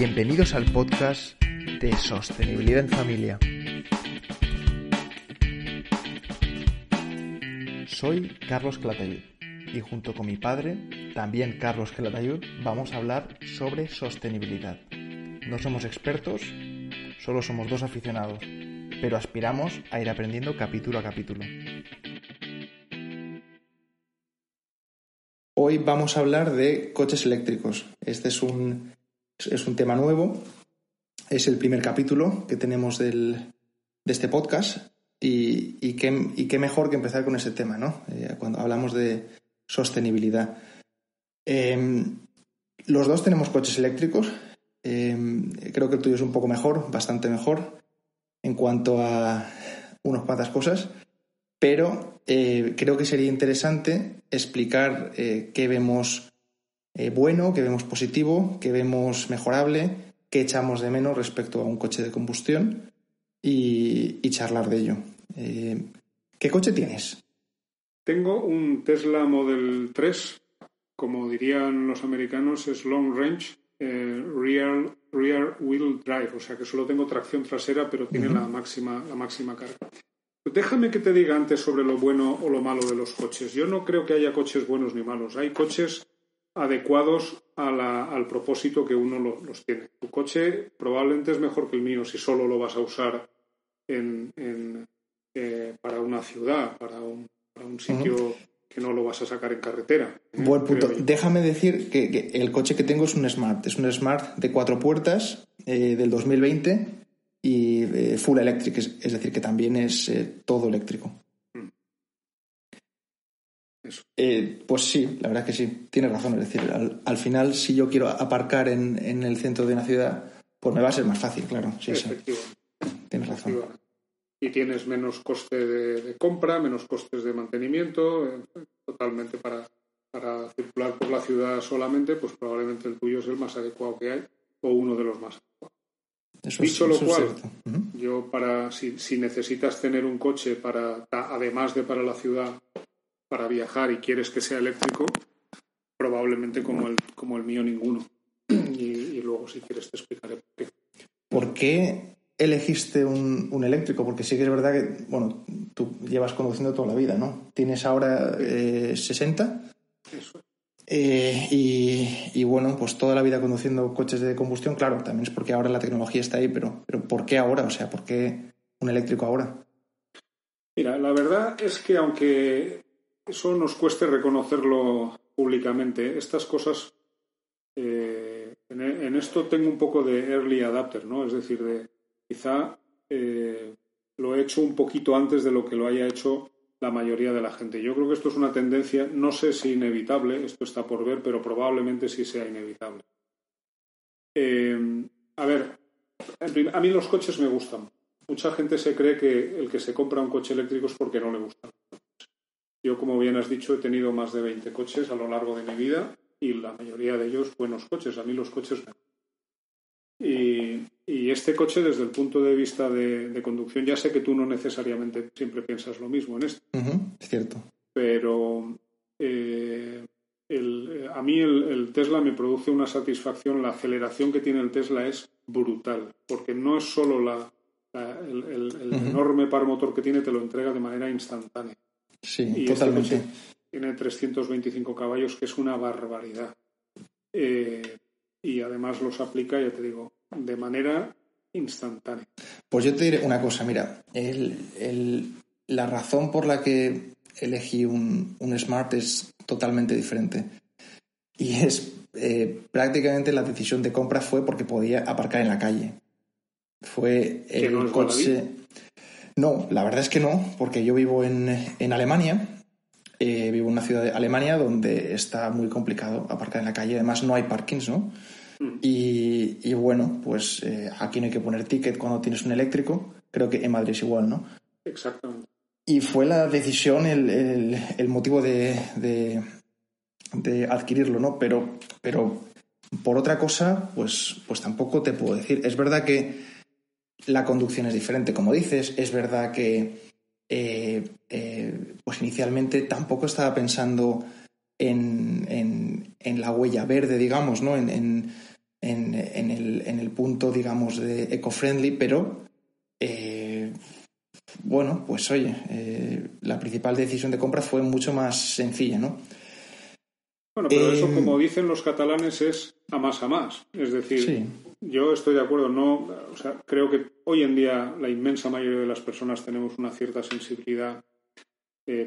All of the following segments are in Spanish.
Bienvenidos al podcast de Sostenibilidad en Familia. Soy Carlos Clatayud y junto con mi padre, también Carlos Clatayud, vamos a hablar sobre sostenibilidad. No somos expertos, solo somos dos aficionados, pero aspiramos a ir aprendiendo capítulo a capítulo. Hoy vamos a hablar de coches eléctricos. Este es un, es un tema nuevo. Es el primer capítulo que tenemos del, de este podcast. Y, y, qué, y, qué, mejor que empezar con ese tema, ¿no? Eh, cuando hablamos de sostenibilidad. Eh, los dos tenemos coches eléctricos. Eh, creo que el tuyo es un poco mejor, bastante mejor, en cuanto a unas cuantas cosas. Pero eh, creo que sería interesante explicar eh, qué vemos eh, bueno, qué vemos positivo, qué vemos mejorable, qué echamos de menos respecto a un coche de combustión y, y charlar de ello. ¿Qué coche tienes? Tengo un Tesla Model 3, como dirían los americanos, es long range, rear, rear wheel drive, o sea que solo tengo tracción trasera, pero tiene uh -huh. la, máxima, la máxima carga. Déjame que te diga antes sobre lo bueno o lo malo de los coches. Yo no creo que haya coches buenos ni malos. Hay coches adecuados a la, al propósito que uno lo, los tiene. Tu coche probablemente es mejor que el mío si solo lo vas a usar en, en, eh, para una ciudad, para un, para un sitio uh -huh. que no lo vas a sacar en carretera. ¿eh? Buen punto. Déjame decir que, que, el coche que tengo es un Smart. Es un Smart de cuatro puertas eh, del 2020 y eh, full electric, es, es, decir, que también es todo eléctrico. Eh, pues sí, la verdad es que sí, tiene razón. Es decir, al, al final, si yo quiero aparcar en, en, el centro de una ciudad, pues me va a ser más fácil, claro. Sí, sí. Tienes razón. Y tienes menos coste de, de, compra, menos costes de mantenimiento, eh, totalmente para, para circular por la ciudad solamente, pues probablemente el tuyo es el más adecuado que hay o uno de los más adecuados. Eso Dicho es, lo cual, uh -huh. yo para si, si, necesitas tener un coche para además de para la ciudad para viajar y quieres que sea eléctrico, probablemente como el como el mío ninguno. Y, y luego si quieres te explicaré por qué. ¿Por qué elegiste un, un, eléctrico? Porque sí que es verdad que bueno tú llevas conduciendo toda la vida, ¿no? Tienes ahora eh, 60. Eso. Eh, y, y, bueno, pues toda la vida conduciendo coches de combustión, claro, también es porque ahora la tecnología está ahí, pero, pero ¿por qué ahora? O sea, ¿por qué un eléctrico ahora? Mira, la verdad es que aunque eso nos cueste reconocerlo públicamente, estas cosas, eh, en, esto tengo un poco de early adapter, ¿no? Es decir, de quizá eh, lo he hecho un poquito antes de lo que lo haya hecho la mayoría de la gente. Yo creo que esto es una tendencia, no sé si inevitable, esto está por ver, pero probablemente sí sea inevitable. Eh, a ver, a mí los coches me gustan. Mucha gente se cree que el que se compra un coche eléctrico es porque no le gustan. Yo, como bien has dicho, he tenido más de 20 coches a lo largo de mi vida y la mayoría de ellos buenos coches. A mí los coches me. Y, y, este coche, desde el punto de vista de, de, conducción, ya sé que tú no necesariamente siempre piensas lo mismo en esto. Uh -huh, es cierto. Pero eh, el, a mí el, el, Tesla me produce una satisfacción. La aceleración que tiene el Tesla es brutal, porque no es solo la, la el, el uh -huh. enorme par motor que tiene, te lo entrega de manera instantánea. Sí, y totalmente. Este tiene 325 caballos, que es una barbaridad. Eh, y además los aplica, ya te digo, de manera instantánea. Pues yo te diré una cosa, mira, el, el, la razón por la que elegí un, un, Smart es totalmente diferente. Y es eh, prácticamente la decisión de compra fue porque podía aparcar en la calle. Fue el no coche. No, la verdad es que no, porque yo vivo en, en Alemania. Eh, vivo en una ciudad de Alemania donde está muy complicado aparcar en la calle. Además, no hay parkings, ¿no? Mm. Y, y, bueno, pues eh, aquí no hay que poner ticket cuando tienes un eléctrico. Creo que en Madrid es igual, ¿no? Exactamente. Y fue la decisión, el, el, el motivo de, de, de, adquirirlo, ¿no? Pero, pero por otra cosa, pues, pues tampoco te puedo decir. Es verdad que la conducción es diferente, como dices. Es verdad que eh, eh, pues inicialmente tampoco estaba pensando en, en, en, la huella verde, digamos, ¿no? En, el, punto, digamos, de eco-friendly, pero eh, bueno, pues oye, la principal decisión de compra fue mucho más sencilla, ¿no? Bueno, pero eso, como dicen los catalanes, es a más a más. Es decir, yo estoy de acuerdo, no, o sea, creo que hoy en día la inmensa mayoría de las personas tenemos una cierta sensibilidad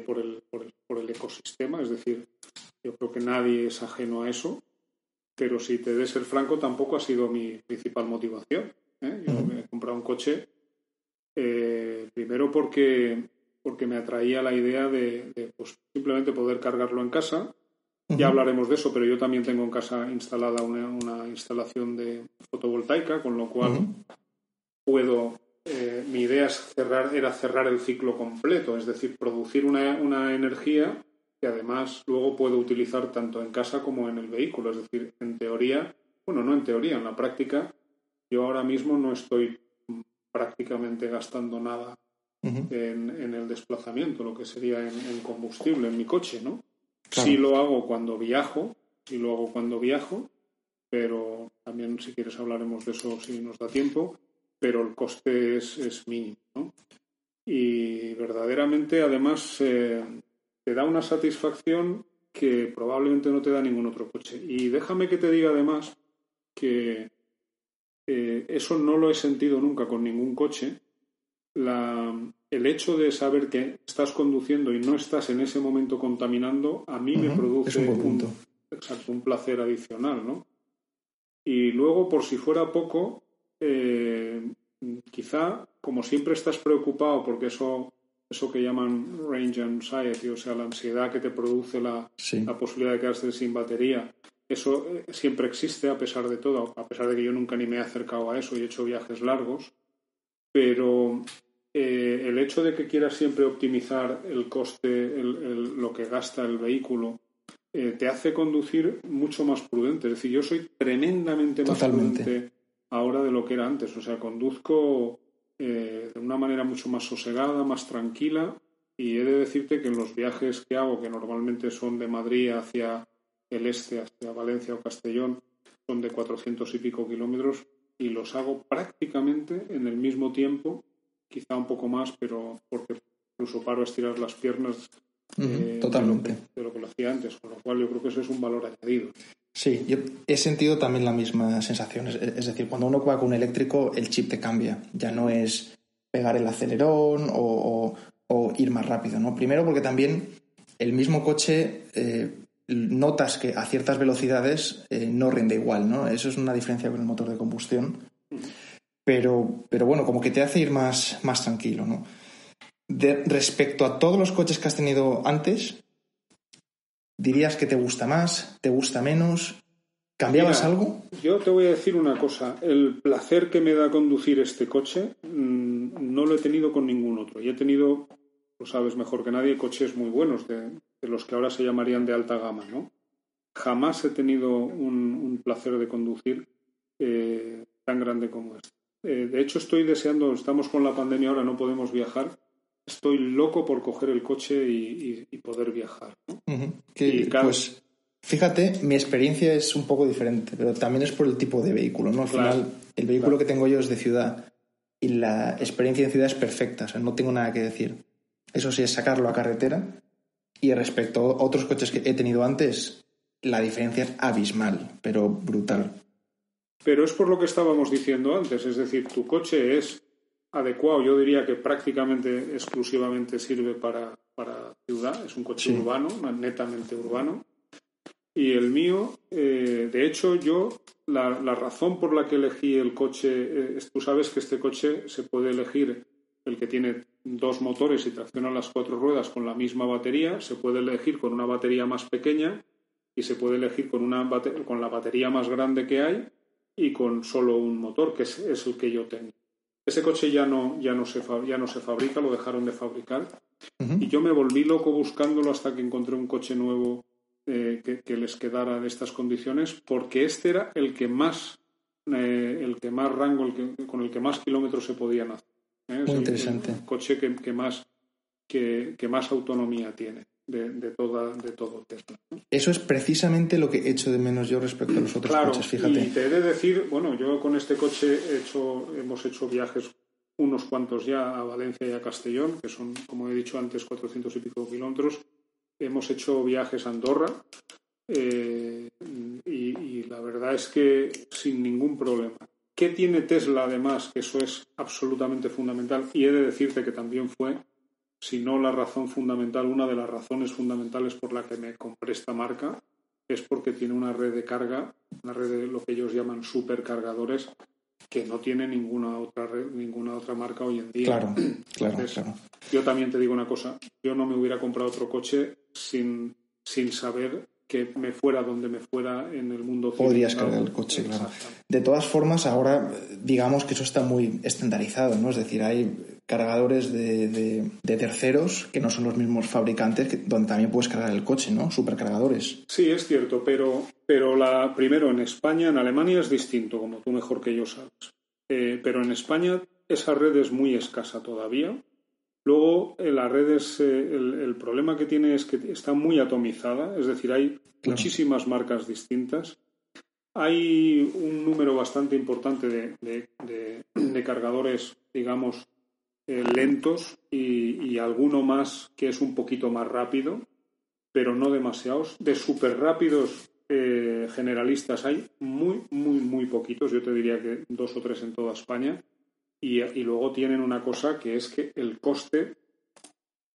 por, el, por, el, por el ecosistema, es decir, yo creo que nadie es ajeno a eso, pero si te de ser franco, tampoco ha sido mi principal motivación. ¿eh? Yo me he comprado un coche eh, primero porque, porque me atraía la idea de, pues, simplemente poder cargarlo en casa. Ya hablaremos de eso, pero yo también tengo en casa instalada una, instalación de fotovoltaica, con lo cual puedo. Eh, mi idea es cerrar, era cerrar el ciclo completo, es decir, producir una, una energía que además luego puedo utilizar tanto en casa como en el vehículo. Es decir, en teoría, bueno, no en teoría, en la práctica, yo ahora mismo no estoy prácticamente gastando nada en, el desplazamiento, lo que sería en, combustible en mi coche, ¿no? Sí lo hago cuando viajo, sí lo hago cuando viajo, pero también si quieres hablaremos de eso si nos da tiempo, pero el coste es, es mínimo, ¿no? Y verdaderamente, además, eh, te da una satisfacción que probablemente no te da ningún otro coche. Y déjame que te diga además que eh, eso no lo he sentido nunca con ningún coche. El hecho de saber que estás conduciendo y no estás en ese momento contaminando, a mí me produce un, un placer adicional, ¿no? Y luego, por si fuera poco, eh, quizá, como siempre estás preocupado porque eso eso que llaman range anxiety, o sea, la ansiedad que te produce la, la posibilidad de quedarse sin batería. Eso eh, siempre existe a pesar de todo, a pesar de que yo nunca ni me he acercado a eso y he hecho viajes largos. Pero eh, el hecho de que quieras siempre optimizar el coste, lo que gasta el vehículo, eh, te hace conducir mucho más prudente. Es decir, yo soy tremendamente más prudente ahora de lo que era antes. O sea, conduzco eh, de una manera mucho más sosegada, más tranquila. Y he de decirte que en los viajes que hago, que normalmente son de Madrid hacia el este, hacia Valencia o Castellón, son de 400 y pico kilómetros y los hago prácticamente en el mismo tiempo, quizá un poco más, pero porque incluso paro a estirar las piernas eh, totalmente. De, lo que lo hacía antes, con lo cual yo creo que eso es un valor añadido. Sí, yo he sentido también la misma sensación. Es, decir, cuando uno va con un eléctrico, el chip te cambia. Ya no es pegar el acelerón o, ir más rápido, ¿no? Primero porque también el mismo coche eh, notas que a ciertas velocidades eh, no rinde igual, ¿no? Eso es una diferencia con el motor de combustión. Pero, pero bueno, como que te hace ir más, más tranquilo, ¿no? De, respecto a todos los coches que has tenido antes, ¿Dirías que te gusta más? ¿Te gusta menos? ¿Cambiabas algo? Yo te voy a decir una cosa. El placer que me da conducir este coche mm, no lo he tenido con ningún otro. Y he tenido, lo sabes mejor que nadie, coches muy buenos, de, los que ahora se llamarían de alta gama, ¿no? Jamás he tenido un, placer de conducir eh, tan grande como este. Eh, de hecho, estoy deseando, estamos con la pandemia ahora, no podemos viajar, estoy loco por coger el coche y, poder viajar. Pues fíjate, mi experiencia es un poco diferente, pero también es por el tipo de vehículo. ¿no? Al final, el vehículo que tengo yo es de ciudad y la experiencia en ciudad es perfecta, o sea, no tengo nada que decir. Eso sí es sacarlo a carretera y respecto a otros coches que he tenido antes, la diferencia es abismal, pero brutal. Pero es por lo que estábamos diciendo antes, es decir, tu coche es adecuado, yo diría que prácticamente exclusivamente sirve para, ciudad, es un coche urbano, netamente urbano. Y el mío, eh, de hecho, yo, la, razón por la que elegí el coche, eh, tú sabes que este coche se puede elegir el que tiene dos motores y tracciona las cuatro ruedas con la misma batería, se puede elegir con una batería más pequeña y se puede elegir con, una con la batería más grande que hay y con solo un motor, que es el que yo tengo. Ese coche ya no, ya no, se, ya no se fabrica, lo dejaron de fabricar. Y yo me volví loco buscándolo hasta que encontré un coche nuevo eh, que, les quedara de estas condiciones, porque este era el que más, eh, el que más rango, el con el que más kilómetros se podían hacer. ¿eh? Muy interesante. El, coche que, más, que, más autonomía tiene. De, toda, de todo Tesla. Eso es precisamente lo que he hecho de menos yo respecto a los otros coches, fíjate. Y te he de decir, bueno, yo con este coche he hecho, hemos hecho viajes unos cuantos ya a Valencia y a Castellón, que son, como he dicho antes, 400 y pico kilómetros. Hemos hecho viajes a Andorra eh, y, la verdad es que sin ningún problema. ¿Qué tiene Tesla además? Que eso es absolutamente fundamental y he de decirte que también fue, si no la razón fundamental, una de las razones fundamentales por la que me compré esta marca, es porque tiene una red de carga, una red de lo que ellos llaman supercargadores, que no tiene ninguna otra red, ninguna otra marca hoy en día. Claro, claro, claro. Yo también te digo una cosa, yo no me hubiera comprado otro coche sin, sin saber que me fuera donde me fuera en el mundo. Podrías cargar el coche, claro. De todas formas, ahora digamos que eso está muy estandarizado, ¿no? Es decir, hay cargadores de, terceros que no son los mismos fabricantes, donde también puedes cargar el coche, ¿no? Supercargadores. Sí, es cierto, pero, pero la, primero en España, en Alemania es distinto, como tú mejor que yo sabes. Eh, pero en España esa red es muy escasa todavía. Luego, en las redes, eh, el, problema que tiene es que está muy atomizada, es decir, hay muchísimas marcas distintas. Hay un número bastante importante de, cargadores, digamos, eh, lentos y, alguno más que es un poquito más rápido, pero no demasiados. De súper rápidos eh, generalistas hay muy, muy, muy poquitos. Yo te diría que dos o tres en toda España. Y, luego tienen una cosa que es que el coste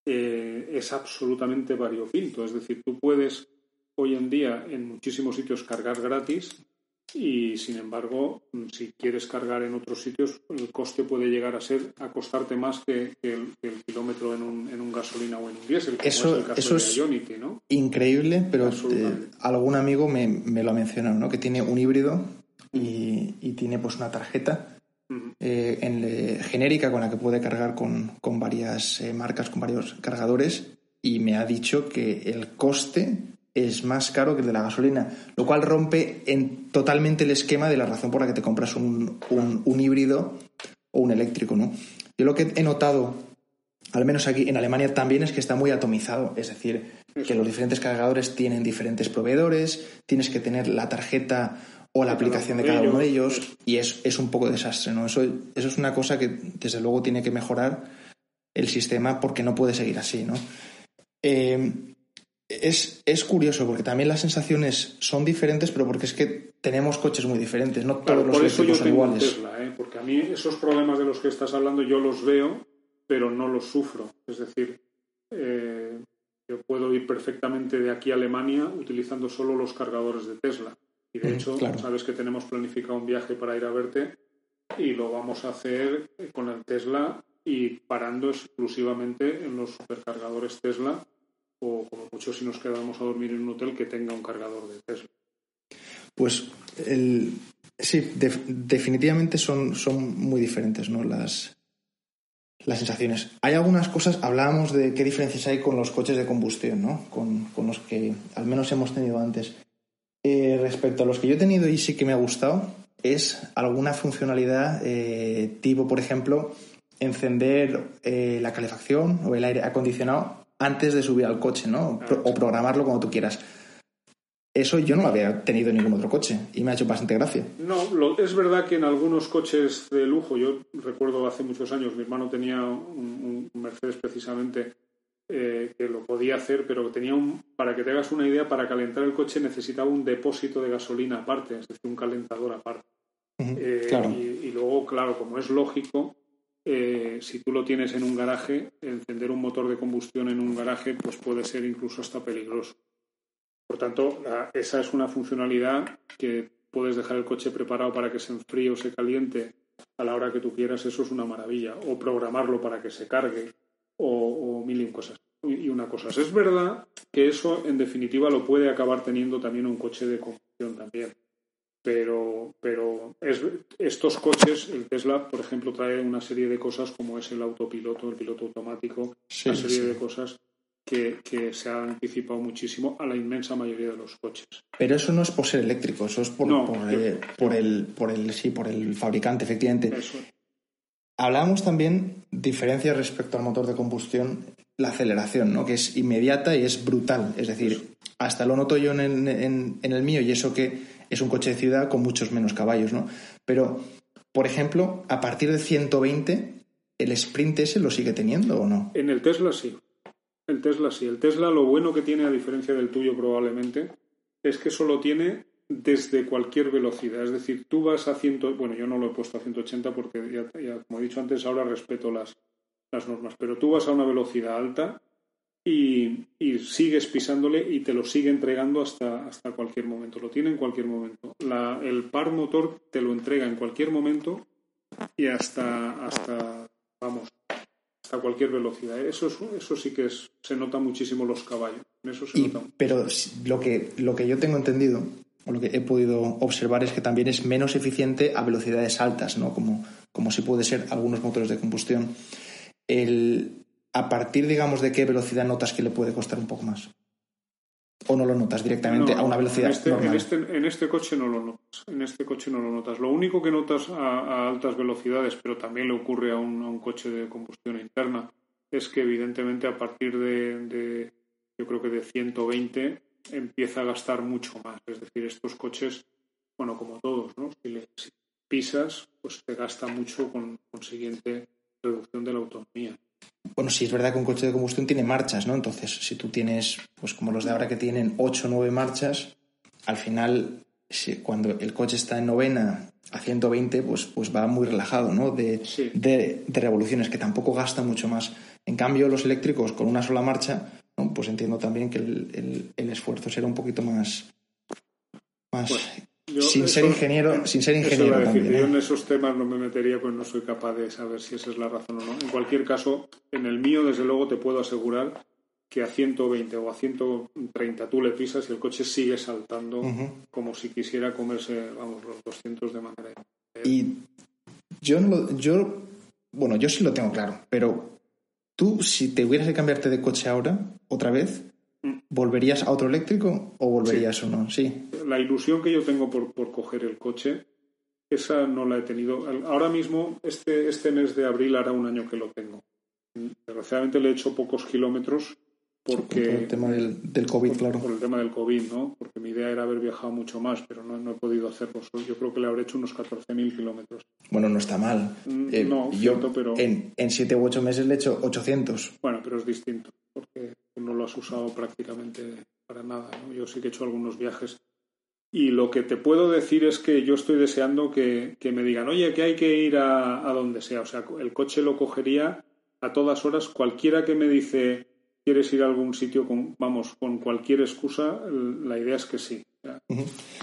eh, es absolutamente variopinto. Es decir, tú puedes hoy en día en muchísimos sitios cargar gratis y sin embargo, si quieres cargar en otros sitios, el coste puede llegar a ser a costarte más que, el, kilómetro en un, en un, gasolina o en un diésel. eso es, el caso eso de es ¿no? increíble, pero eh, algún amigo me, me, lo ha mencionado, ¿no? que tiene un híbrido y, y tiene pues una tarjeta eh, en, genérica con la que puede cargar con, varias eh, marcas, con varios cargadores, y me ha dicho que el coste es más caro que el de la gasolina, lo cual rompe en, totalmente el esquema de la razón por la que te compras un, un, híbrido o un eléctrico. ¿no? Yo lo que he notado, al menos aquí en Alemania también, es que está muy atomizado, es decir, que los diferentes cargadores tienen diferentes proveedores, tienes que tener la tarjeta o la aplicación de cada uno de ellos y es, es un poco desastre, ¿no? Eso, eso es una cosa que desde luego tiene que mejorar el sistema porque no puede seguir así, ¿no? Eh, es, es, curioso porque también las sensaciones son diferentes, pero porque es que tenemos coches muy diferentes, no todos los yo son iguales. Tesla, ¿eh? porque a mí esos problemas de los que estás hablando yo los veo, pero no los sufro. Es decir, eh, yo puedo ir perfectamente de aquí a Alemania utilizando solo los cargadores de Tesla. Y de mm, hecho, sabes que tenemos planificado un viaje para ir a verte y lo vamos a hacer con el Tesla y parando exclusivamente en los supercargadores Tesla o como mucho si nos quedamos a dormir en un hotel que tenga un cargador de Tesla. Pues el, sí, definitivamente son, son muy diferentes ¿no? las, las sensaciones. Hay algunas cosas, hablábamos de qué diferencias hay con los coches de combustión, ¿no? con, con los que al menos hemos tenido antes. Eh, respecto a los que yo he tenido y sí que me ha gustado, es alguna funcionalidad eh, tipo, por ejemplo, encender eh, la calefacción o el aire acondicionado antes de subir al coche, ¿no? o programarlo como tú quieras. Eso yo no lo había tenido en ningún otro coche y me ha hecho bastante gracia. No, es verdad que en algunos coches de lujo, yo recuerdo hace muchos años, mi hermano tenía un Mercedes precisamente eh, que lo podía hacer, pero tenía un, para que te hagas una idea, para calentar el coche necesitaba un depósito de gasolina aparte, es decir, un calentador aparte. Eh, y, luego, claro, como es lógico, eh, si tú lo tienes en un garaje, encender un motor de combustión en un garaje, pues puede ser incluso hasta peligroso. Por tanto, esa es una funcionalidad que puedes dejar el coche preparado para que se enfríe o se caliente a la hora que tú quieras, eso es una maravilla. O programarlo para que se cargue mil y cosas. Y una cosa, es verdad que eso en definitiva lo puede acabar teniendo también un coche de combustión también. Pero, pero es, estos coches, el Tesla, por ejemplo, trae una serie de cosas como es el autopiloto, el piloto automático, una serie de cosas que, que, se han anticipado muchísimo a la inmensa mayoría de los coches. Pero eso no es por ser eléctrico, eso es por, por, eh, por, el, por, el, sí, por el fabricante, efectivamente. Hablábamos también diferencias respecto al motor de combustión la aceleración, ¿no? Que es inmediata y es brutal. Es decir, hasta lo noto yo en, en, el mío y eso que es un coche de ciudad con muchos menos caballos, ¿no? Pero, por ejemplo, a partir de 120, ¿el sprint ese lo sigue teniendo o no? En el Tesla sí. El Tesla sí. El Tesla lo bueno que tiene, a diferencia del tuyo probablemente, es que solo tiene desde cualquier velocidad. Es decir, tú vas a 100, bueno, yo no lo he puesto a 180 porque ya, como he dicho antes, ahora respeto las, las normas, pero tú vas a una velocidad alta y, sigues pisándole y te lo sigue entregando hasta, hasta cualquier momento. Lo tiene en cualquier momento. el par motor te lo entrega en cualquier momento y hasta, hasta vamos, hasta cualquier velocidad. Eso, eso sí que es, se nota muchísimo los caballos. Eso Pero lo que, lo que yo tengo entendido, o lo que he podido observar, es que también es menos eficiente a velocidades altas, ¿no? Como, como si puede ser algunos motores de combustión. El, a partir, digamos, de qué velocidad notas que le puede costar un poco más. ¿O no lo notas directamente a una velocidad en este, normal? En este, en este, coche no lo notas. En este coche no lo notas. Lo único que notas a, altas velocidades, pero también le ocurre a un, a un, coche de combustión interna, es que evidentemente a partir de yo creo que de 120 empieza a gastar mucho más. Es decir, estos coches, bueno, como todos, ¿no? Si, le, pisas, pues te gasta mucho con consiguiente reducción de la autonomía. Bueno, sí es verdad que un coche de combustión tiene marchas, ¿no? Entonces, si tú tienes, pues como los de ahora que tienen 8 o 9 marchas, al final, si, cuando el coche está en novena a 120, pues, pues va muy relajado, ¿no? De, de, de revoluciones, que tampoco gasta mucho más. En cambio, los eléctricos con una sola marcha, pues entiendo también que el, esfuerzo será un poquito más, más sin, ser ingeniero, sin ser ingeniero. Yo ¿eh? en esos temas no me metería, pues no soy capaz de saber si esa es la razón o no. En cualquier caso, en el mío, desde luego, te puedo asegurar que a 120 o a 130 tú le pisas y el coche sigue saltando como si quisiera comerse, vamos, los 200 de manera. Y yo no yo, bueno, yo sí lo tengo claro, pero Tú, si te hubieras que cambiarte de coche ahora, otra vez, ¿volverías a otro eléctrico o volverías o no? Sí. La ilusión que yo tengo por, por coger el coche, esa no la he tenido. Ahora mismo, este, este mes de abril hará un año que lo tengo. Desgraciadamente le he hecho pocos kilómetros porque, por el tema del, del COVID, claro. Por el tema del COVID, ¿no? Porque mi idea era haber viajado mucho más, pero no, no he podido hacerlo. Yo creo que le habré hecho unos 14.000 kilómetros. Bueno, no está mal. Mm, eh, no, yo pero... En, en 7 u 8 meses le he hecho 800. Bueno, pero es distinto, porque no lo has usado prácticamente para nada. ¿no? Yo sí que he hecho algunos viajes. Y lo que te puedo decir es que yo estoy deseando que, que me digan, oye, que hay que ir a, a donde sea. O sea, el coche lo cogería a todas horas. Cualquiera que me dice quieres ir a algún sitio con, vamos, con cualquier excusa, la idea es que sí.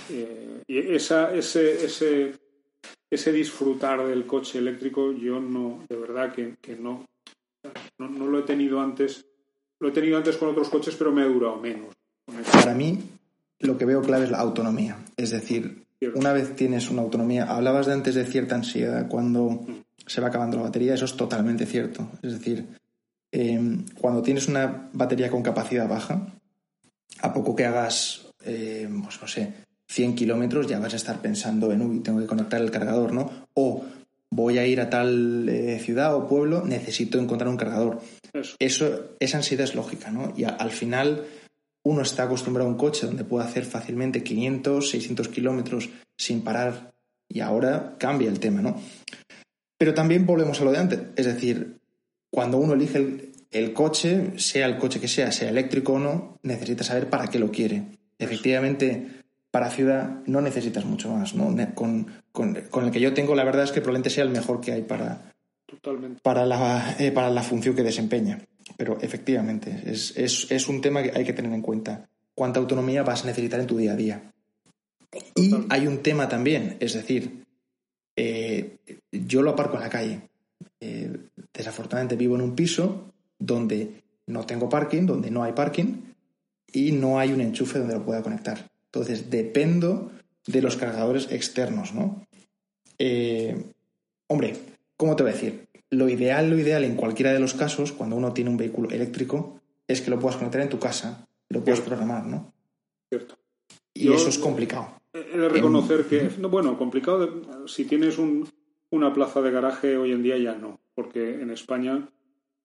Eh, y esa, ese, ese, ese disfrutar del coche eléctrico, yo no, de verdad que, no, no, lo he tenido antes. Lo he tenido antes con otros coches, pero me ha durado menos. Para mí, lo que veo clave es la autonomía. Es decir, una vez tienes una autonomía, hablabas de antes de cierta ansiedad cuando mm. se va acabando la batería, eso es totalmente cierto. Es decir, Em, cuando tienes una batería con capacidad baja, a poco que hagas, em, pues no sé, 100 kilómetros, ya vas a estar pensando en, uy, tengo que conectar el cargador, ¿no? O voy a ir a tal eh, ciudad o pueblo, necesito encontrar un cargador. Eso. esa ansiedad es lógica, ¿no? Y al final uno está acostumbrado a un coche donde puede hacer fácilmente 500, 600 kilómetros sin parar y ahora cambia el tema, ¿no? Pero también volvemos a lo de antes, es decir, cuando uno elige el, coche, sea el coche que sea, sea eléctrico o no, necesita saber para qué lo quiere. Efectivamente, para ciudad no necesitas mucho más. ¿no? Con, el que yo tengo, la verdad es que probablemente sea el mejor que hay para, para, la, eh, para la función que desempeña. Pero efectivamente, es, un tema que hay que tener en cuenta. ¿Cuánta autonomía vas a necesitar en tu día a día? Y hay un tema también, es decir, eh, yo lo aparco en la calle. Eh, desafortunadamente vivo en un piso donde no tengo parking, donde no hay parking y no hay un enchufe donde lo pueda conectar. Entonces dependo de los cargadores externos, ¿no? Eh, hombre, ¿cómo te voy a decir? Lo ideal, lo ideal en cualquiera de los casos, cuando uno tiene un vehículo eléctrico, es que lo puedas conectar en tu casa, lo puedas programar, ¿no? Cierto. Y eso es complicado. He de reconocer que, bueno, complicado si tienes un, una plaza de garaje hoy en día ya no, porque en España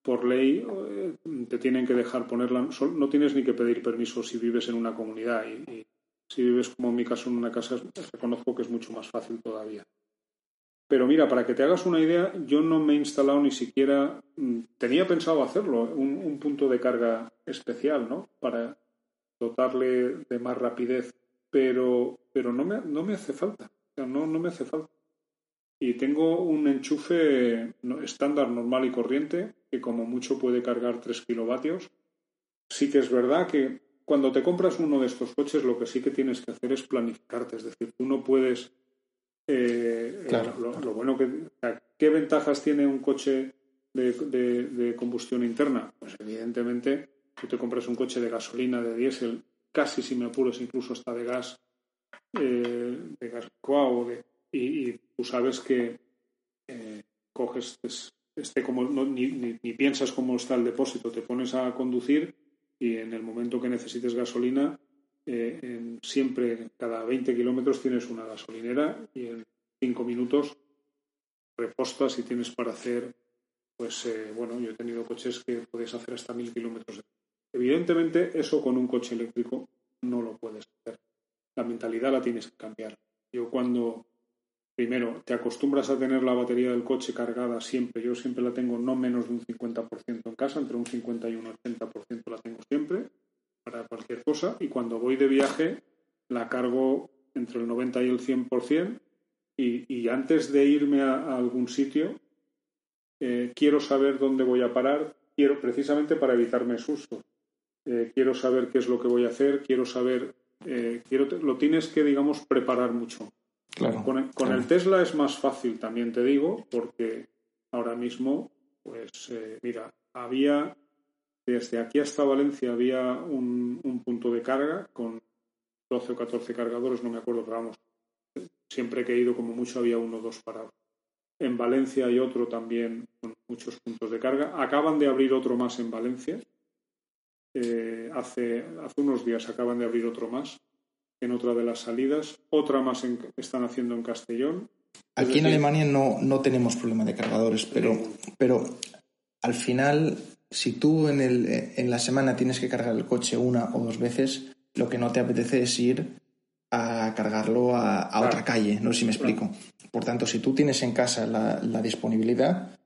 por ley eh, te tienen que dejar ponerla, no tienes ni que pedir permiso si vives en una comunidad y, si vives como en mi caso en una casa, reconozco que es mucho más fácil todavía. Pero mira, para que te hagas una idea, yo no me he instalado ni siquiera, mm, tenía pensado hacerlo, un, punto de carga especial, ¿no? Para dotarle de más rapidez, pero, pero no, me, no me hace falta, no, no me hace falta. Y tengo un enchufe estándar, normal y corriente, que como mucho puede cargar 3 kilovatios. Sí que es verdad que cuando te compras uno de estos coches, lo que sí que tienes que hacer es planificarte. Es decir, tú no puedes eh, lo, bueno que. ¿Qué ventajas tiene un coche de, combustión interna? Pues evidentemente, tú te compras un coche de gasolina, de diésel, casi si me apuros, incluso hasta de gas, eh, de gas o de, y, tú sabes que eh, coges este como ni, ni, piensas cómo está el depósito, te pones a conducir y en el momento que necesites gasolina eh, siempre cada 20 kilómetros tienes una gasolinera y en 5 minutos repostas y tienes para hacer, pues eh, bueno, yo he tenido coches que puedes hacer hasta 1000 kilómetros. Evidentemente eso con un coche eléctrico no lo puedes hacer. La mentalidad la tienes que cambiar. Yo cuando primero te acostumbras a tener la batería del coche cargada siempre, yo siempre la tengo no menos de un 50% en casa, entre un 50 y un 80% la tengo siempre para cualquier cosa. Y cuando voy de viaje la cargo entre el 90 y el 100% y, y antes de irme a, algún sitio eh, quiero saber dónde voy a parar, quiero precisamente para evitarme susto. Eh, quiero saber qué es lo que voy a hacer, quiero saber, eh, quiero lo tienes que, digamos, preparar mucho. Con, el, Tesla es más fácil, también te digo, porque ahora mismo, pues mira, había desde aquí hasta Valencia había un, punto de carga con 12 o 14 cargadores, no me acuerdo, pero vamos, siempre que he ido como mucho había uno o dos parados. En Valencia hay otro también con muchos puntos de carga. Acaban de abrir otro más en Valencia. Eh, hace, hace unos días acaban de abrir otro más en otra de las salidas. Otra más están haciendo en Castellón. Aquí en Alemania no, no tenemos problema de cargadores, pero, pero al final si tú en, el, en la semana tienes que cargar el coche una o dos veces, lo que no te apetece es ir a cargarlo a, otra calle, no sé si me explico. Por tanto, si tú tienes en casa la, disponibilidad,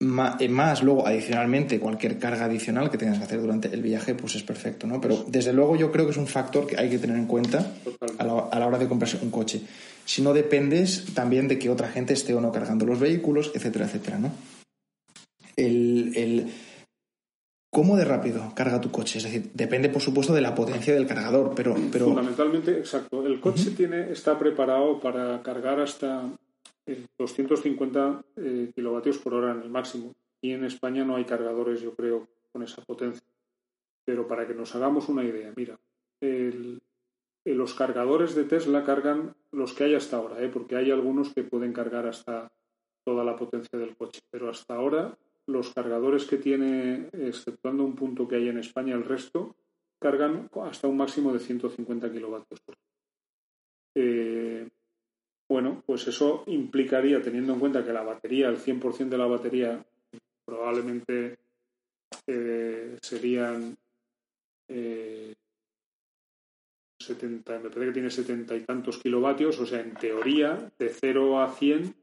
más, luego adicionalmente cualquier carga adicional que tengas que hacer durante el viaje, pues es perfecto, ¿no? Pero desde luego yo creo que es un factor que hay que tener en cuenta a la, a la hora de comprarse un coche. Si no dependes también de que otra gente esté o no cargando los vehículos, etcétera, etcétera, ¿no? El, el, ¿Cómo de rápido carga tu coche? Es decir, depende, por supuesto, de la potencia del cargador, pero... pero... Fundamentalmente, exacto. El coche tiene, está preparado para cargar hasta 250 eh, eh, kilovatios por hora en el máximo. Y en España no hay cargadores, yo creo, con esa potencia. Pero para que nos hagamos una idea, mira, los cargadores de Tesla cargan los que hay hasta ahora, ¿eh? porque hay algunos que pueden cargar hasta toda la potencia del coche. Pero hasta ahora los cargadores que tiene, exceptuando un punto que hay en España, el resto cargan hasta un máximo de 150 kilovatios. Eh, bueno, pues eso implicaría, teniendo en cuenta que la batería, el 100% de la batería, probablemente eh, serían 70, eh, me parece que tiene 70 y tantos kilovatios, o sea, en teoría, de 0 a 100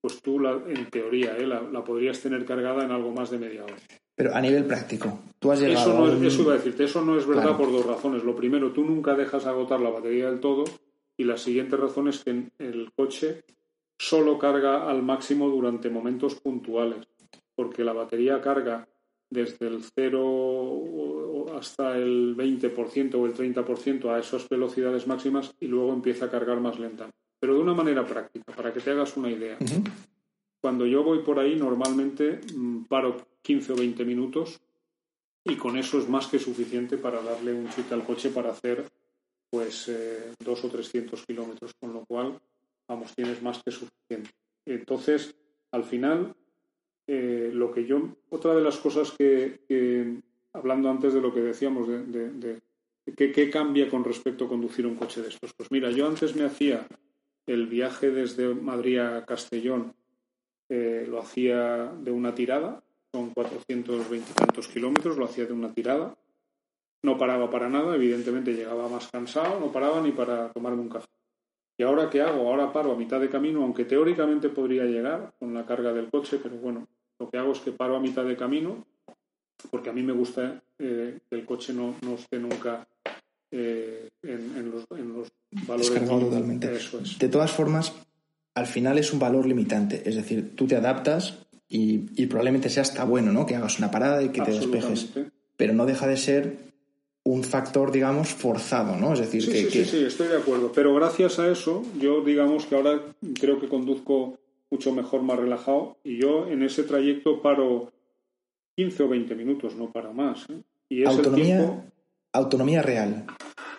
pues tú, en teoría, ¿eh? la, podrías tener cargada en algo más de media hora. Pero a nivel práctico, tú has llegado eso, no es, eso iba a decirte, eso no es verdad por dos razones. Lo primero, tú nunca dejas agotar la batería del todo y la siguiente razón es que el coche solo carga al máximo durante momentos puntuales, porque la batería carga desde el 0 hasta el 20% o el 30% a esas velocidades máximas y luego empieza a cargar más lenta pero de una manera práctica, para que te hagas una idea. Cuando yo voy por ahí, normalmente mm, paro 15 o 20 minutos y con eso es más que suficiente para darle un chute al coche para hacer pues eh, dos o 300 kilómetros, con lo cual, vamos, tienes más que suficiente. Entonces, al final, eh, lo que yo, otra de las cosas que, hablando antes de lo que decíamos, de, ¿qué, cambia con respecto a conducir un coche de estos? Pues mira, yo antes me hacía el viaje desde Madrid a Castellón eh, lo hacía de una tirada, son 420 y tantos kilómetros, lo hacía de una tirada. No paraba para nada, evidentemente llegaba más cansado, no paraba ni para tomarme un café. ¿Y ahora qué hago? Ahora paro a mitad de camino, aunque teóricamente podría llegar con la carga del coche, pero bueno, lo que hago es que paro a mitad de camino, porque a mí me gusta eh, que el coche no, no esté nunca eh, en, los, en, los, valores. totalmente. De todas formas, al final es un valor limitante, es decir, tú te adaptas y, probablemente sea hasta bueno, ¿no? Que hagas una parada y que te despejes. Pero no deja de ser un factor, digamos, forzado, ¿no? Es decir, que, sí, sí, estoy de acuerdo. Pero gracias a eso, yo, digamos que ahora creo que conduzco mucho mejor, más relajado, y yo en ese trayecto paro 15 o 20 minutos, no para más. ¿eh? Y autonomía, autonomía real.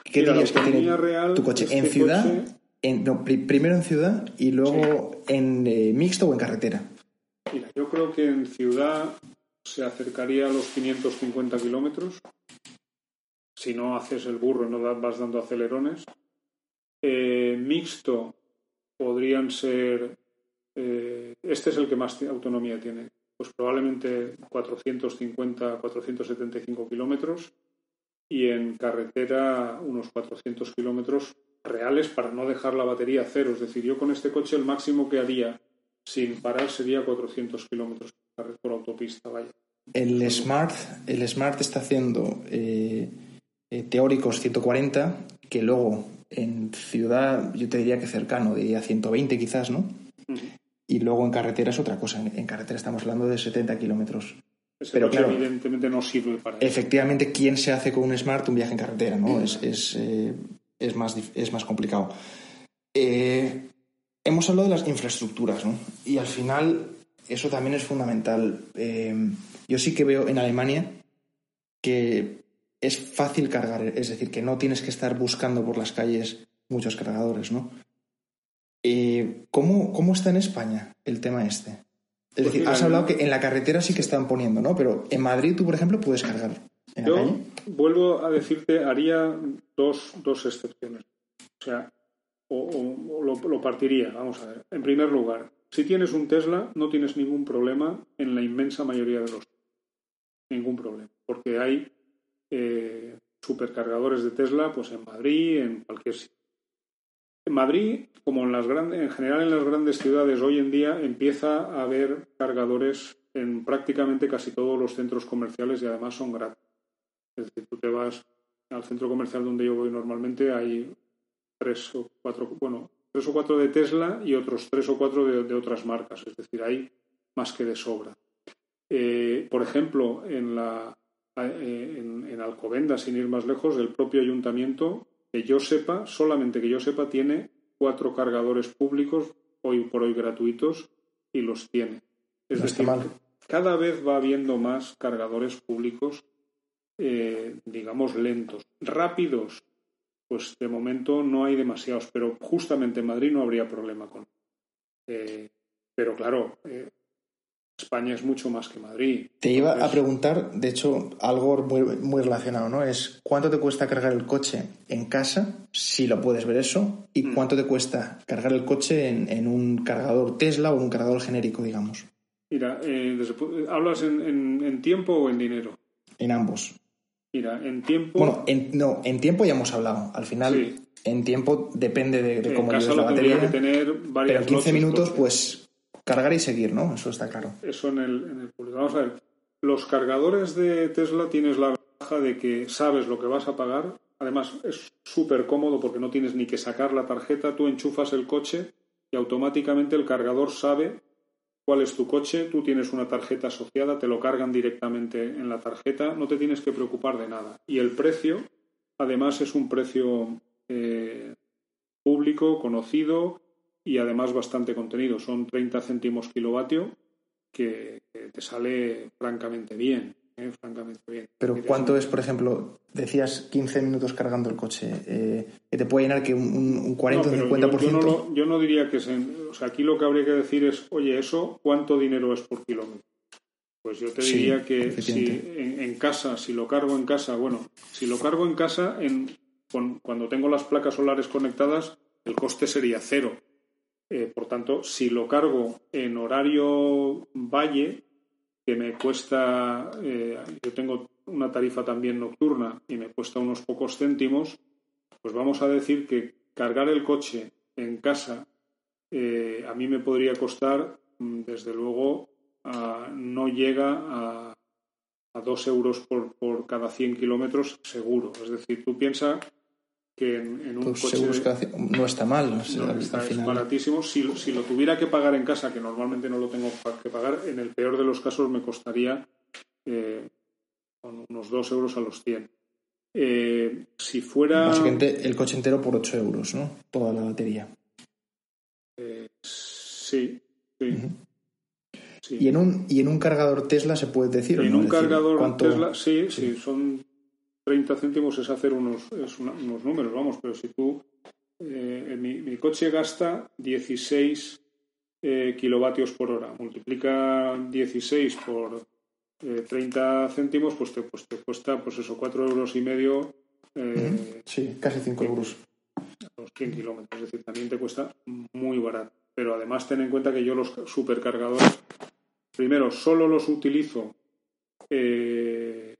¿Qué dirías que tiene tu coche? ¿En ciudad? En, primero en ciudad y luego en eh, mixto o en carretera. Mira, yo creo que en ciudad se acercaría a los 550 kilómetros si no haces el burro y no vas dando acelerones. Eh, mixto podrían ser, eh, este es el que más autonomía tiene, pues probablemente 450, 475 kilómetros y en carretera unos 400 kilómetros reales para no dejar la batería cero. Es decir, yo con este coche el máximo que haría sin parar sería 400 kilómetros por autopista, vaya. El Smart, el Smart está haciendo eh, eh, teóricos 140, que luego en ciudad yo te diría que cercano, diría 120 quizás, ¿no? Y luego en carretera es otra cosa. En carretera estamos hablando de 70 kilómetros. Pero claro, evidentemente no sirve para eso. Efectivamente, ¿quién se hace con un Smart un viaje en carretera? ¿no? Es, es, eh, es, más, es más complicado. Eh, hemos hablado de las infraestructuras, ¿no? Y al final eso también es fundamental. yo sí que veo en Alemania que es fácil cargar, es decir, que no tienes que estar buscando por las calles muchos cargadores, ¿no? Eh, ¿cómo, ¿Cómo está en España el tema este? Es pues decir, has hablado que en la carretera sí que están poniendo, ¿no? Pero en Madrid tú, por ejemplo, puedes cargar. En Yo la calle? vuelvo a decirte, haría dos, dos excepciones. O sea, o, lo, lo, partiría, vamos a ver. En primer lugar, si tienes un Tesla, no tienes ningún problema en la inmensa mayoría de los. Ningún problema. Porque hay eh, supercargadores de Tesla pues en Madrid, en cualquier sitio. En Madrid, como en las grandes, en general en las grandes ciudades hoy en día, empieza a haber cargadores en prácticamente casi todos los centros comerciales y además son gratis. Es decir, tú te vas al centro comercial donde yo voy normalmente, hay tres o cuatro, bueno, tres o cuatro de Tesla y otros tres o cuatro de, otras marcas. Es decir, hay más que de sobra. Eh, por ejemplo, en la, eh, en, Alcobenda, sin ir más lejos, el propio ayuntamiento, que yo sepa, solamente que yo sepa, tiene cuatro cargadores públicos, hoy por hoy gratuitos, y los tiene. Es decir, cada vez va habiendo más cargadores públicos, eh, digamos, lentos. Rápidos, pues de momento no hay demasiados, pero justamente en Madrid no habría problema con. Eh, pero claro, España es mucho más que Madrid. Te iba a preguntar, de hecho, algo muy, relacionado, ¿no? Es cuánto te cuesta cargar el coche en casa, si lo puedes ver eso, y mm. cuánto te cuesta cargar el coche en, un cargador Tesla o en un cargador genérico, digamos. Mira, eh, ¿hablas en, tiempo o en dinero? En ambos. Mira, en tiempo. Bueno, no, en tiempo ya hemos hablado. Al final, en tiempo depende de, cómo lleves la batería. Que tener pero en 15 minutos, pues cargar y seguir, ¿no? Eso está claro. Eso en el, en el público. Vamos a ver, los cargadores de Tesla tienes la ventaja de que sabes lo que vas a pagar. Además, es súper cómodo porque no tienes ni que sacar la tarjeta. Tú enchufas el coche y automáticamente el cargador sabe cuál es tu coche. Tú tienes una tarjeta asociada, te lo cargan directamente en la tarjeta. No te tienes que preocupar de nada. Y el precio, además, es un precio eh, público, conocido y además bastante contenido. Son 30 céntimos kilovatio que, te sale francamente bien. ¿eh? francamente bien. Pero ¿cuánto es, por ejemplo, decías 15 minutos cargando el coche? Eh, ¿Que te puede llenar que un, 40 o un 50%? Yo, no yo no diría que... o sea, aquí lo que habría que decir es, oye, ¿eso cuánto dinero es por kilómetro? Pues yo te diría que si en, casa, si lo cargo en casa, bueno, si lo cargo en casa, en, cuando tengo las placas solares conectadas, el coste sería cero. Eh, por tanto, si lo cargo en horario valle, que me cuesta, eh, yo tengo una tarifa también nocturna y me cuesta unos pocos céntimos, pues vamos a decir que cargar el coche en casa eh, a mí me podría costar, mm, desde luego, no llega a, a 2 euros por, por cada 100 kilómetros seguro. Es decir, tú piensas que en, un pues coche... no está mal. No, está, Es baratísimo. Si, si, lo tuviera que pagar en casa, que normalmente no lo tengo que pagar, en el peor de los casos me costaría eh, unos 2 euros a los 100. Eh, si fuera... Básicamente el coche entero por 8 euros, ¿no? Toda la batería. Eh, sí, sí. ¿Y, en un, ¿Y en un cargador Tesla se puede decir? En un cargador Tesla, sí, sí, son 30 céntimos es hacer unos, unos números, vamos, pero si tú, eh, mi, coche gasta 16 eh, kilovatios por hora, multiplica 16 por 30 eh, céntimos, pues te, pues te cuesta, pues eso, 4 euros y medio. sí, casi 5 euros. Los 100 kilómetros, es decir, también te cuesta muy barato. Pero además ten en cuenta que yo los supercargadores, primero, solo los utilizo eh,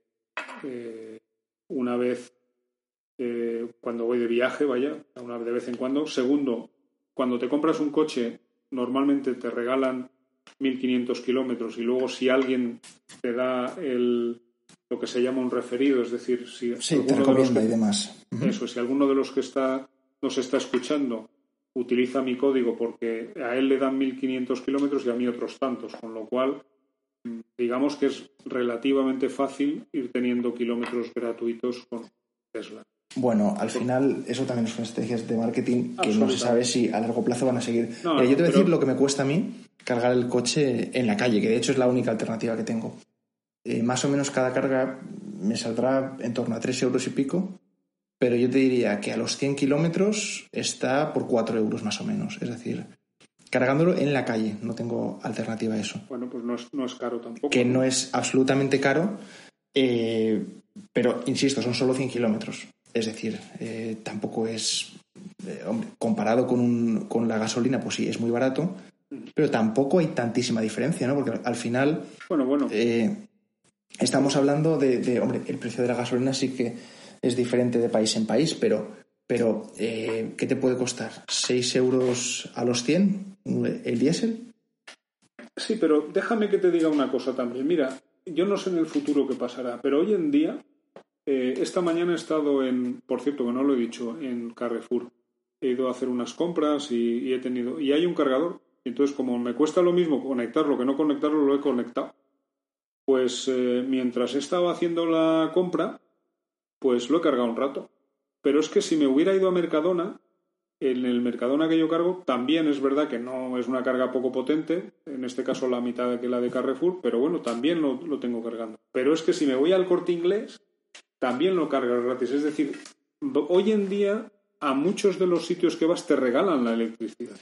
una vez eh, cuando voy de viaje, vaya, una vez de vez en cuando. Segundo, cuando te compras un coche, normalmente te regalan 1.500 kilómetros y luego si alguien te da el, lo que se llama un referido, es decir, si alguno de los que, y demás. Eso, si alguno de los que está, nos está escuchando utiliza mi código porque a él le dan 1.500 kilómetros y a mí otros tantos, con lo cual digamos que es relativamente fácil ir teniendo kilómetros gratuitos con Tesla. Bueno, al final eso también son estrategias de marketing que no se sabe si a largo plazo van a seguir. yo te voy a decir lo que me cuesta a mí cargar el coche en la calle, que de hecho es la única alternativa que tengo. Eh, más o menos cada carga me saldrá en torno a 3 euros y pico, pero yo te diría que a los 100 kilómetros está por 4 euros más o menos. Es decir, cargándolo en la calle. No tengo alternativa a eso. Bueno, pues no es, caro tampoco. Que no es absolutamente caro, eh, pero insisto, son solo 100 kilómetros. Es decir, eh, tampoco es. Eh, hombre, comparado con, con la gasolina, pues sí, es muy barato, pero tampoco hay tantísima diferencia, ¿no? Porque al final. Bueno, bueno. estamos hablando de, de. Hombre, el precio de la gasolina sí que es diferente de país en país, pero pero, eh, ¿qué te puede costar? ¿6 euros a los 100 el diésel? Sí, pero déjame que te diga una cosa también. Mira, yo no sé en el futuro qué pasará, pero hoy en día, eh, esta mañana he estado en, por cierto, que no lo he dicho, en Carrefour. He ido a hacer unas compras y, he tenido, y hay un cargador. Entonces, como me cuesta lo mismo conectarlo que no conectarlo, lo he conectado. Pues eh, mientras estaba haciendo la compra, pues lo he cargado un rato. Pero es que si me hubiera ido a Mercadona, en el Mercadona que yo cargo también es verdad que no es una carga poco potente, en este caso la mitad que la de Carrefour, pero bueno, también lo, tengo cargando. Pero es que si me voy al corte inglés, también lo cargas gratis. Es decir, hoy en día a muchos de los sitios que vas te regalan la electricidad.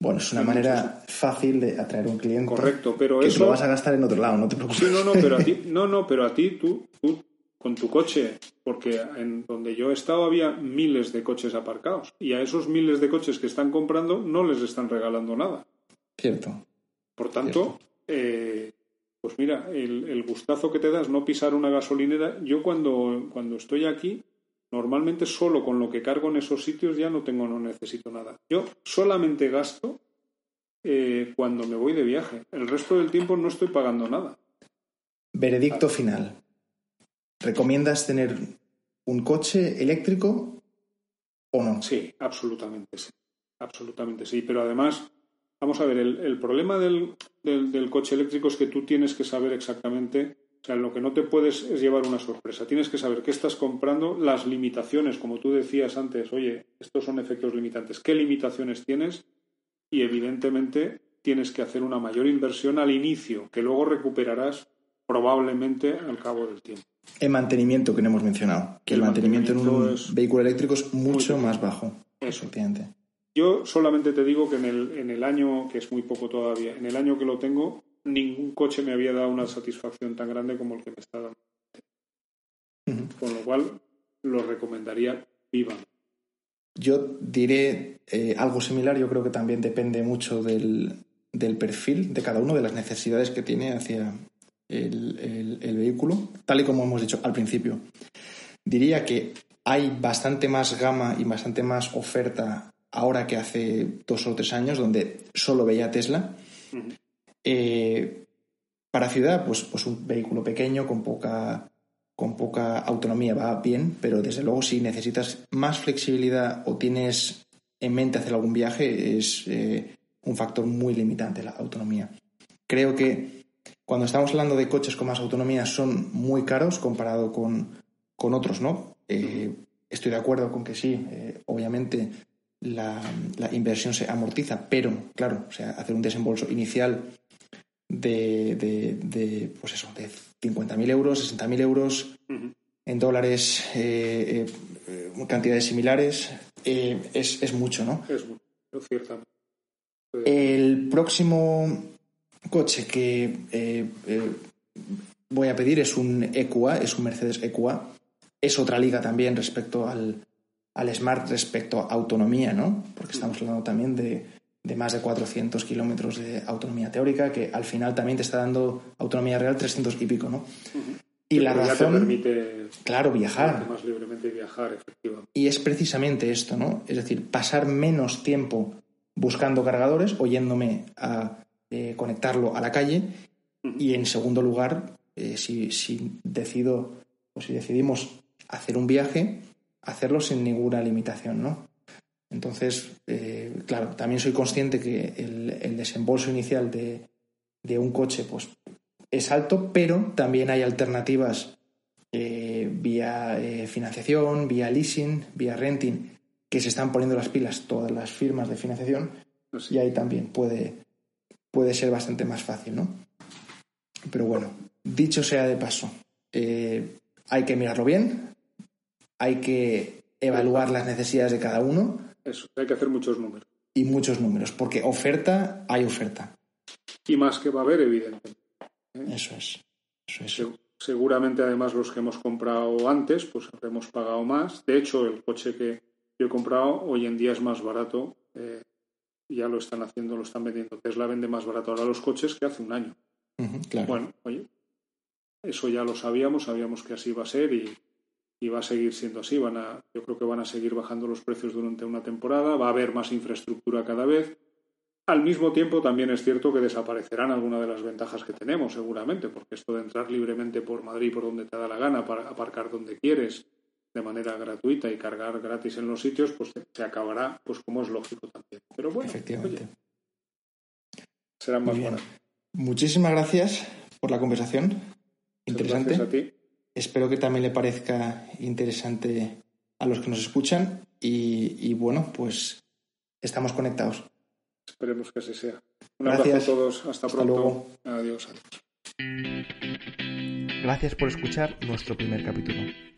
Bueno, es una manera fácil de atraer un cliente. Correcto, pero que eso. lo vas a gastar en otro lado, no te preocupes. Sí, no, no, pero a ti, no, no, pero a ti tú, tú con tu coche, porque en donde yo he estado había miles de coches aparcados y a esos miles de coches que están comprando no les están regalando nada. Cierto. Por tanto, eh, pues mira, el, gustazo que te das no pisar una gasolinera. Yo cuando, cuando estoy aquí, normalmente solo con lo que cargo en esos sitios ya no tengo, no necesito nada. Yo solamente gasto eh, cuando me voy de viaje. El resto del tiempo no estoy pagando nada. Veredicto final. ¿Recomiendas tener un coche eléctrico o no? Sí, absolutamente sí. Absolutamente sí. Pero además, vamos a ver, el, problema del, coche eléctrico es que tú tienes que saber exactamente, o sea, lo que no te puedes es llevar una sorpresa. Tienes que saber qué estás comprando, las limitaciones, como tú decías antes, oye, estos son efectos limitantes. ¿Qué limitaciones tienes? Y evidentemente tienes que hacer una mayor inversión al inicio, que luego recuperarás probablemente al cabo del tiempo. El mantenimiento que no hemos mencionado, que el, mantenimiento, en un vehículo eléctrico es mucho más bajo. Eso. Yo solamente te digo que en el, en el año, que es muy poco todavía, en el año que lo tengo, ningún coche me había dado una satisfacción tan grande como el que me está dando. Con lo cual, lo recomendaría viva. Yo diré eh, algo similar, yo creo que también depende mucho del, del perfil de cada uno, de las necesidades que tiene hacia, el, vehículo, tal y como hemos dicho al principio. Diría que hay bastante más gama y bastante más oferta ahora que hace dos o tres años, donde solo veía Tesla. Eh, para ciudad, pues, pues un vehículo pequeño con poca, con poca autonomía va bien, pero desde luego si necesitas más flexibilidad o tienes en mente hacer algún viaje, es eh, un factor muy limitante la autonomía. Creo que cuando estamos hablando de coches con más autonomía son muy caros comparado con, otros, ¿no? Eh, estoy de acuerdo con que sí, eh, obviamente la, inversión se amortiza, pero claro, o sea, hacer un desembolso inicial de, de, pues eso, de 50.000 euros, 60.000 euros en dólares, eh, cantidades similares, es, es, mucho, ¿no? Es mucho, ciertamente. El próximo coche que eh, eh, voy a pedir es un EQA, es un Mercedes EQA. Es otra liga también respecto al, Smart, respecto a autonomía, ¿no? Porque estamos hablando también de, más de 400 kilómetros de autonomía teórica, que al final también te está dando autonomía real 300 y pico, ¿no? Y la razón. permite claro, viajar. Más libremente viajar, efectivamente. Y es precisamente esto, ¿no? Es decir, pasar menos tiempo buscando cargadores o yéndome a eh, conectarlo a la calle. Y en segundo lugar, eh, si, si, decido o si decidimos hacer un viaje, hacerlo sin ninguna limitación, ¿no? Entonces, eh, claro, también soy consciente que el, desembolso inicial de, de, un coche pues, es alto, pero también hay alternativas vía financiación, vía leasing, vía renting, que se están poniendo las pilas todas las firmas de financiación y ahí también puede, puede ser bastante más fácil, ¿no? Pero bueno, dicho sea de paso, eh, hay que mirarlo bien, hay que evaluar las necesidades de cada uno. Eso, hay que hacer muchos números. Y muchos números, porque oferta hay oferta. Y más que va a haber, evidentemente. ¿eh? Eso es. Eso seguramente, además, los que hemos comprado antes, pues habremos pagado más. De hecho, el coche que yo he comprado hoy en día es más barato eh, ya lo están haciendo, lo están vendiendo. Tesla vende más barato ahora los coches que hace un año. Bueno, oye, eso ya lo sabíamos, sabíamos que así va a ser y, va a seguir siendo así. Van a, yo creo que van a seguir bajando los precios durante una temporada, va a haber más infraestructura cada vez. Al mismo tiempo, también es cierto que desaparecerán algunas de las ventajas que tenemos, seguramente, porque esto de entrar libremente por Madrid, por donde te da la gana, para aparcar donde quieres, de manera gratuita y cargar gratis en los sitios, pues se acabará, pues como es lógico también. Pero bueno, efectivamente. serán más Muchísimas gracias por la conversación. Interesante. Gracias a ti. Espero que también le parezca interesante a los que nos escuchan y, bueno, pues estamos conectados. Esperemos que así sea. Un abrazo a todos. Hasta, pronto. Adiós. Gracias por escuchar nuestro primer capítulo.